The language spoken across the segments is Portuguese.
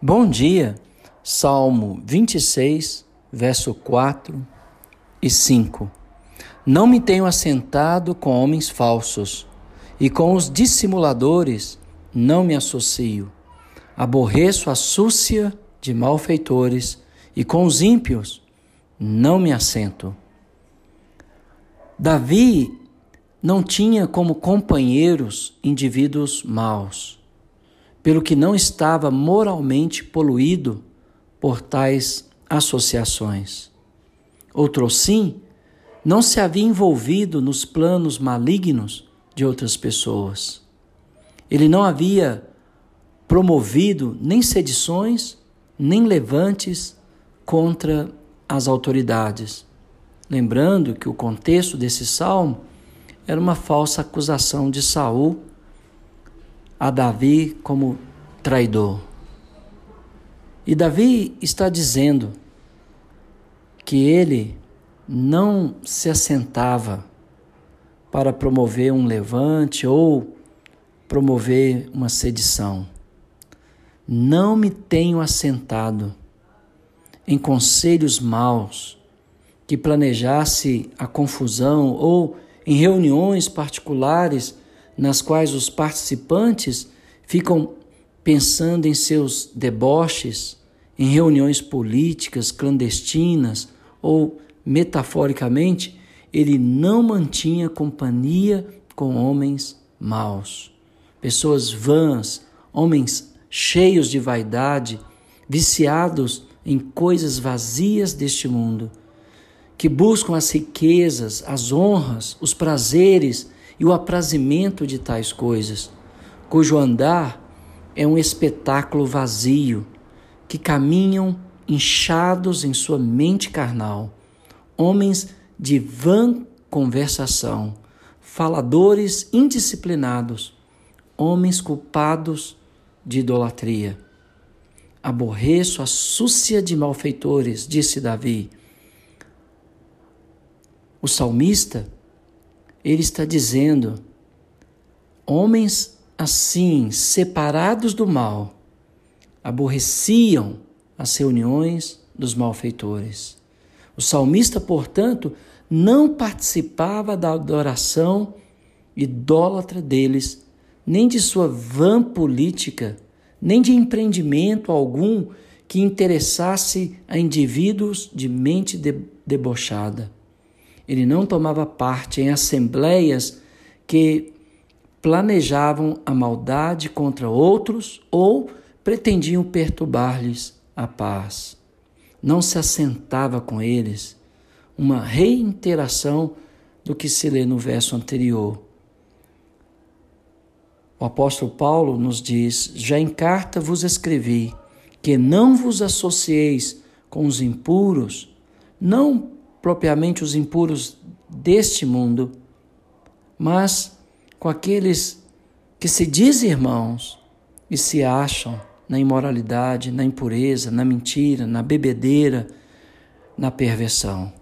Bom dia, Salmo 26, verso 4 e 5. Não me tenho assentado com homens falsos, e com os dissimuladores não me associo. Aborreço a súcia de malfeitores, e com os ímpios não me assento. Davi não tinha como companheiros indivíduos maus pelo que não estava moralmente poluído por tais associações. Outro sim, não se havia envolvido nos planos malignos de outras pessoas. Ele não havia promovido nem sedições, nem levantes contra as autoridades. Lembrando que o contexto desse salmo era uma falsa acusação de Saul a Davi como traidor. E Davi está dizendo que ele não se assentava para promover um levante ou promover uma sedição. Não me tenho assentado em conselhos maus que planejasse a confusão ou em reuniões particulares nas quais os participantes ficam pensando em seus deboches, em reuniões políticas clandestinas ou, metaforicamente, ele não mantinha companhia com homens maus, pessoas vãs, homens cheios de vaidade, viciados em coisas vazias deste mundo, que buscam as riquezas, as honras, os prazeres e o aprazimento de tais coisas, cujo andar é um espetáculo vazio, que caminham inchados em sua mente carnal, homens de vã conversação, faladores indisciplinados, homens culpados de idolatria. Aborreço a súcia de malfeitores, disse Davi. O salmista ele está dizendo: homens assim, separados do mal, aborreciam as reuniões dos malfeitores. O salmista, portanto, não participava da adoração idólatra deles, nem de sua vã política, nem de empreendimento algum que interessasse a indivíduos de mente debochada. Ele não tomava parte em assembleias que planejavam a maldade contra outros ou pretendiam perturbar-lhes a paz. Não se assentava com eles, uma reiteração do que se lê no verso anterior. O apóstolo Paulo nos diz: Já em carta vos escrevi que não vos associeis com os impuros, não propriamente os impuros deste mundo, mas com aqueles que se dizem irmãos e se acham na imoralidade, na impureza, na mentira, na bebedeira, na perversão.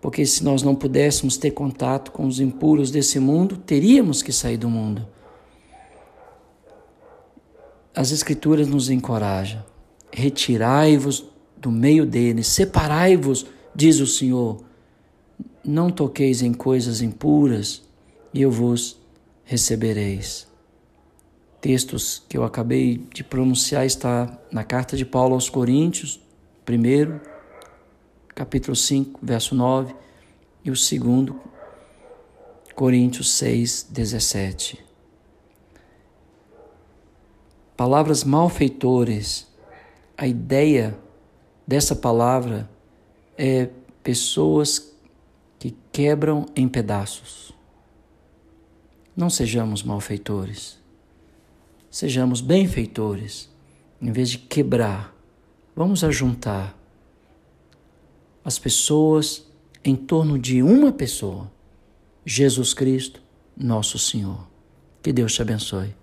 Porque se nós não pudéssemos ter contato com os impuros desse mundo, teríamos que sair do mundo. As Escrituras nos encorajam: retirai-vos do meio deles, separai-vos diz o Senhor: Não toqueis em coisas impuras, e eu vos recebereis. Textos que eu acabei de pronunciar está na carta de Paulo aos Coríntios, primeiro, capítulo 5, verso 9, e o segundo, Coríntios 6, 17. Palavras malfeitores, a ideia dessa palavra é, pessoas que quebram em pedaços. Não sejamos malfeitores, sejamos benfeitores. Em vez de quebrar, vamos ajuntar as pessoas em torno de uma pessoa, Jesus Cristo, nosso Senhor. Que Deus te abençoe.